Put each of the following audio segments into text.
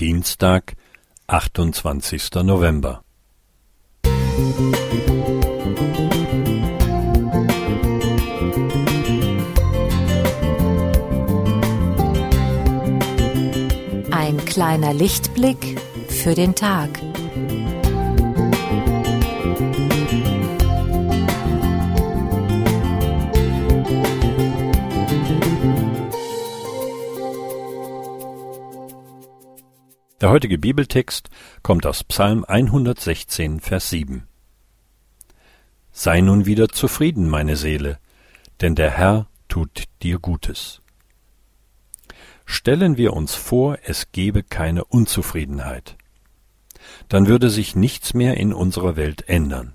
Dienstag, achtundzwanzigster November. Ein kleiner Lichtblick für den Tag. Der heutige Bibeltext kommt aus Psalm 116, Vers 7. Sei nun wieder zufrieden, meine Seele, denn der Herr tut dir Gutes. Stellen wir uns vor, es gebe keine Unzufriedenheit. Dann würde sich nichts mehr in unserer Welt ändern.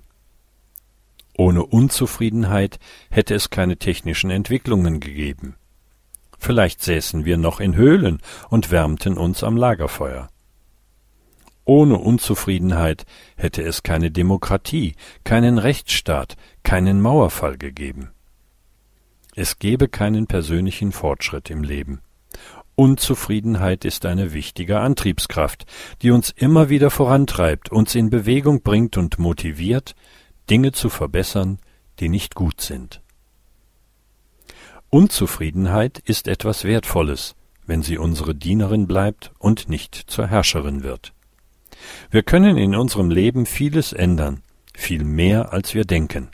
Ohne Unzufriedenheit hätte es keine technischen Entwicklungen gegeben. Vielleicht säßen wir noch in Höhlen und wärmten uns am Lagerfeuer. Ohne Unzufriedenheit hätte es keine Demokratie, keinen Rechtsstaat, keinen Mauerfall gegeben. Es gebe keinen persönlichen Fortschritt im Leben. Unzufriedenheit ist eine wichtige Antriebskraft, die uns immer wieder vorantreibt, uns in Bewegung bringt und motiviert, Dinge zu verbessern, die nicht gut sind. Unzufriedenheit ist etwas Wertvolles, wenn sie unsere Dienerin bleibt und nicht zur Herrscherin wird. Wir können in unserem Leben vieles ändern, viel mehr als wir denken.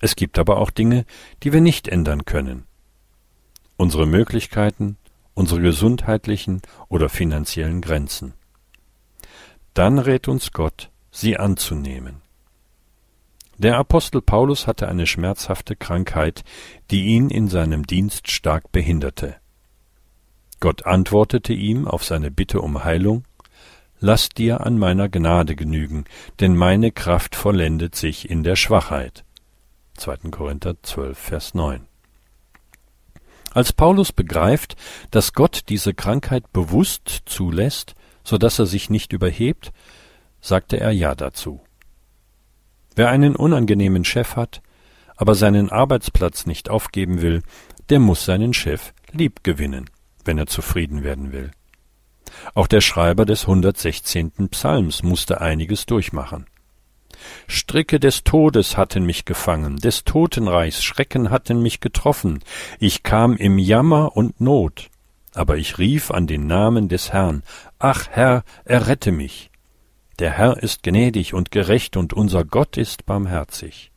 Es gibt aber auch Dinge, die wir nicht ändern können. Unsere Möglichkeiten, unsere gesundheitlichen oder finanziellen Grenzen. Dann rät uns Gott, sie anzunehmen. Der Apostel Paulus hatte eine schmerzhafte Krankheit, die ihn in seinem Dienst stark behinderte. Gott antwortete ihm auf seine Bitte um Heilung Lass dir an meiner Gnade genügen, denn meine Kraft vollendet sich in der Schwachheit. 2. Korinther 12, Vers 9. Als Paulus begreift, dass Gott diese Krankheit bewusst zulässt, so dass er sich nicht überhebt, sagte er Ja dazu. Wer einen unangenehmen Chef hat, aber seinen Arbeitsplatz nicht aufgeben will, der muss seinen Chef lieb gewinnen, wenn er zufrieden werden will. Auch der Schreiber des 116. Psalms musste einiges durchmachen. Stricke des Todes hatten mich gefangen, des Totenreichs Schrecken hatten mich getroffen, ich kam im Jammer und Not. Aber ich rief an den Namen des Herrn, Ach Herr, errette mich. Der Herr ist gnädig und gerecht und unser Gott ist barmherzig.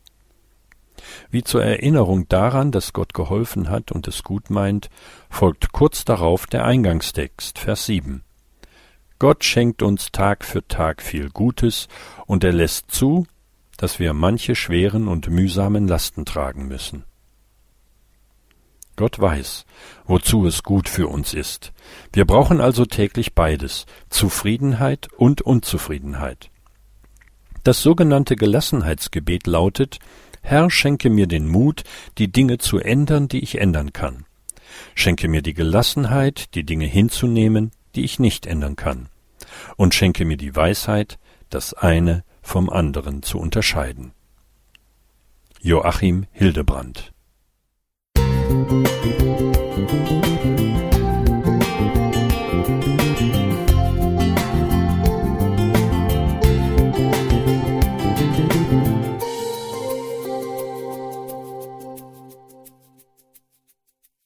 Wie zur Erinnerung daran, dass Gott geholfen hat und es gut meint, folgt kurz darauf der Eingangstext, Vers 7. Gott schenkt uns Tag für Tag viel Gutes, und er lässt zu, dass wir manche schweren und mühsamen Lasten tragen müssen. Gott weiß, wozu es gut für uns ist. Wir brauchen also täglich beides, Zufriedenheit und Unzufriedenheit. Das sogenannte Gelassenheitsgebet lautet Herr, schenke mir den Mut, die Dinge zu ändern, die ich ändern kann. Schenke mir die Gelassenheit, die Dinge hinzunehmen, die ich nicht ändern kann, und schenke mir die Weisheit, das eine vom anderen zu unterscheiden. Joachim Hildebrand Musik